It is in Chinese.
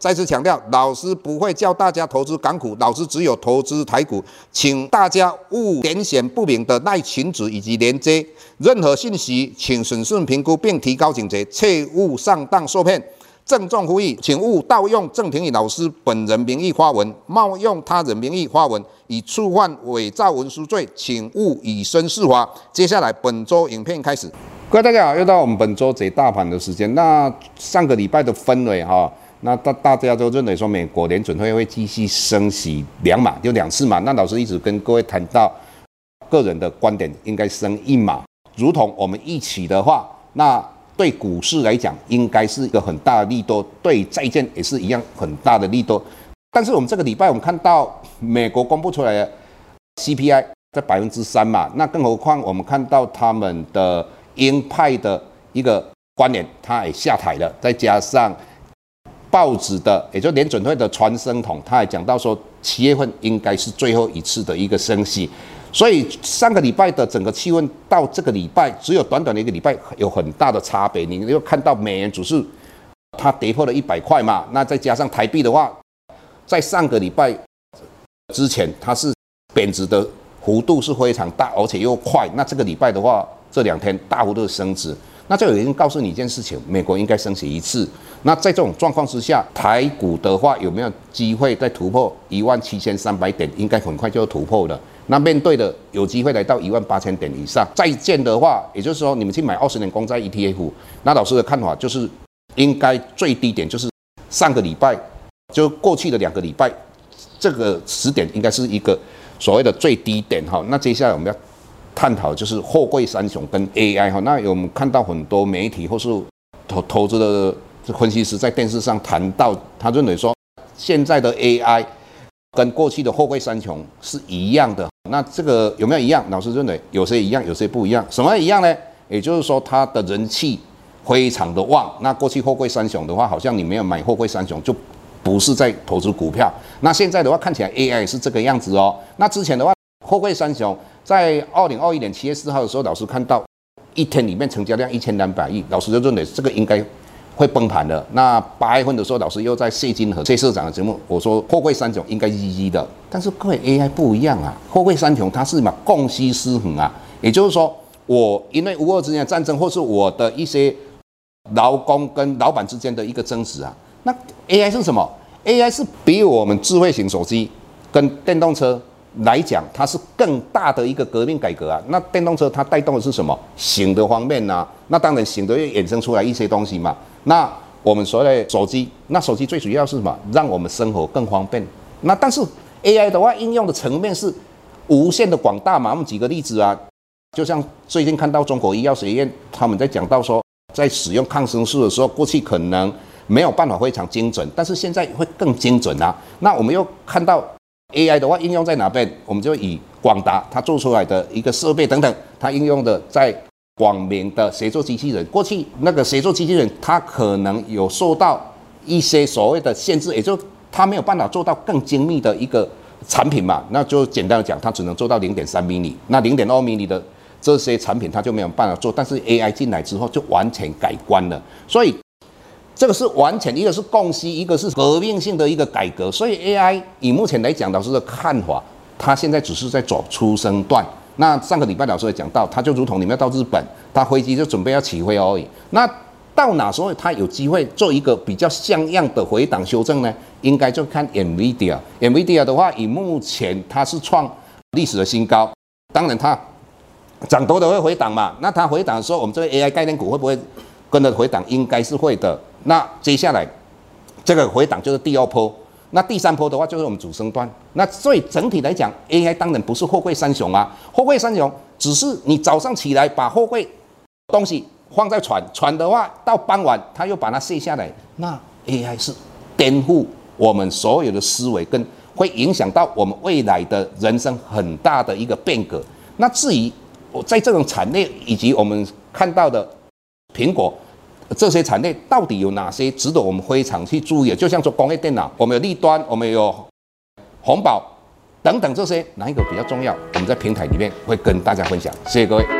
再次强调，老师不会教大家投资港股，老师只有投资台股，请大家勿点选不明的赖群组以及连接，任何信息请审慎评估并提高警觉，切勿上当受骗。郑重呼吁，请勿盗用郑庭宇老师本人名义发文，冒用他人名义发文，以触犯伪造文书罪，请勿以身试法。接下来本周影片开始，各位大家好，又到我们本周解大盘的时间。那上个礼拜的氛围哈。那大大家都认为说，美国联准会会继续升息两码，就两次嘛。那老师一直跟各位谈到，个人的观点应该升一码，如同我们一起的话，那对股市来讲，应该是一个很大的利多，对债券也是一样很大的利多。但是我们这个礼拜我们看到美国公布出来的 CPI 在百分之三嘛，那更何况我们看到他们的鹰派的一个观点他也下台了，再加上。报纸的，也就联准会的传声筒，他还讲到说，七月份应该是最后一次的一个升息，所以上个礼拜的整个气温到这个礼拜只有短短的一个礼拜有很大的差别。你又看到美元指数它跌破了一百块嘛，那再加上台币的话，在上个礼拜之前它是贬值的幅度是非常大，而且又快。那这个礼拜的话，这两天大幅度的升值。那就有人告诉你一件事情，美国应该升息一次。那在这种状况之下，台股的话有没有机会再突破一万七千三百点？应该很快就要突破了。那面对的有机会来到一万八千点以上。再见的话，也就是说你们去买二十年公债 ETF，那老师的看法就是，应该最低点就是上个礼拜，就过去的两个礼拜，这个时点应该是一个所谓的最低点哈。那接下来我们要。探讨就是货柜三雄跟 AI 哈，那我们看到很多媒体或是投投资的分析师在电视上谈到，他认为说现在的 AI 跟过去的货柜三雄是一样的，那这个有没有一样？老师认为有些一样，有些不一样。什么一样呢？也就是说它的人气非常的旺。那过去货柜三雄的话，好像你没有买货柜三雄就不是在投资股票。那现在的话看起来 AI 是这个样子哦。那之前的话货柜三雄。在二零二一年七月四号的时候，老师看到一天里面成交量一千两百亿，老师就认为这个应该会崩盘的。那八月份的时候，老师又在谢金河谢社长的节目，我说货柜三雄应该一一的。但是各位 AI 不一样啊，货柜三雄它是嘛供需失衡啊，也就是说，我因为乌俄之间的战争，或是我的一些劳工跟老板之间的一个争执啊，那 AI 是什么？AI 是比我们智慧型手机跟电动车。来讲，它是更大的一个革命改革啊。那电动车它带动的是什么？行的方面啊。那当然行的又衍生出来一些东西嘛。那我们所谓的手机，那手机最主要是什么？让我们生活更方便。那但是 AI 的话，应用的层面是无限的广大嘛。我们举个例子啊，就像最近看到中国医药学院他们在讲到说，在使用抗生素的时候，过去可能没有办法非常精准，但是现在会更精准啊。那我们又看到。AI 的话应用在哪边？我们就以广达它做出来的一个设备等等，它应用的在广明的协作机器人。过去那个协作机器人，它可能有受到一些所谓的限制，也就它没有办法做到更精密的一个产品嘛。那就简单的讲，它只能做到零点三毫米，那零点二毫米的这些产品它就没有办法做。但是 AI 进来之后就完全改观了，所以。这个是完全一个是供需，一个是革命性的一个改革。所以 AI 以目前来讲，老师的看法，它现在只是在走出生段。那上个礼拜老师也讲到，它就如同你们要到日本，它飞机就准备要起飞而已。那到哪时候它有机会做一个比较像样的回档修正呢？应该就看 NVIDIA。NVIDIA 的话，以目前它是创历史的新高，当然它涨多的会回档嘛。那它回档的时候，我们这个 AI 概念股会不会跟着回档？应该是会的。那接下来，这个回档就是第二波，那第三波的话就是我们主升段。那所以整体来讲，AI 当然不是货柜三雄啊，货柜三雄只是你早上起来把货柜东西放在船，船的话到傍晚它又把它卸下来。那 AI 是颠覆我们所有的思维跟会影响到我们未来的人生很大的一个变革。那至于我在这种产业以及我们看到的苹果这些产业，到底有哪些值得我们非常去注意的？就像说工业电脑，我们有立端，我们有红宝等等这些，哪一个比较重要？我们在平台里面会跟大家分享。谢谢各位。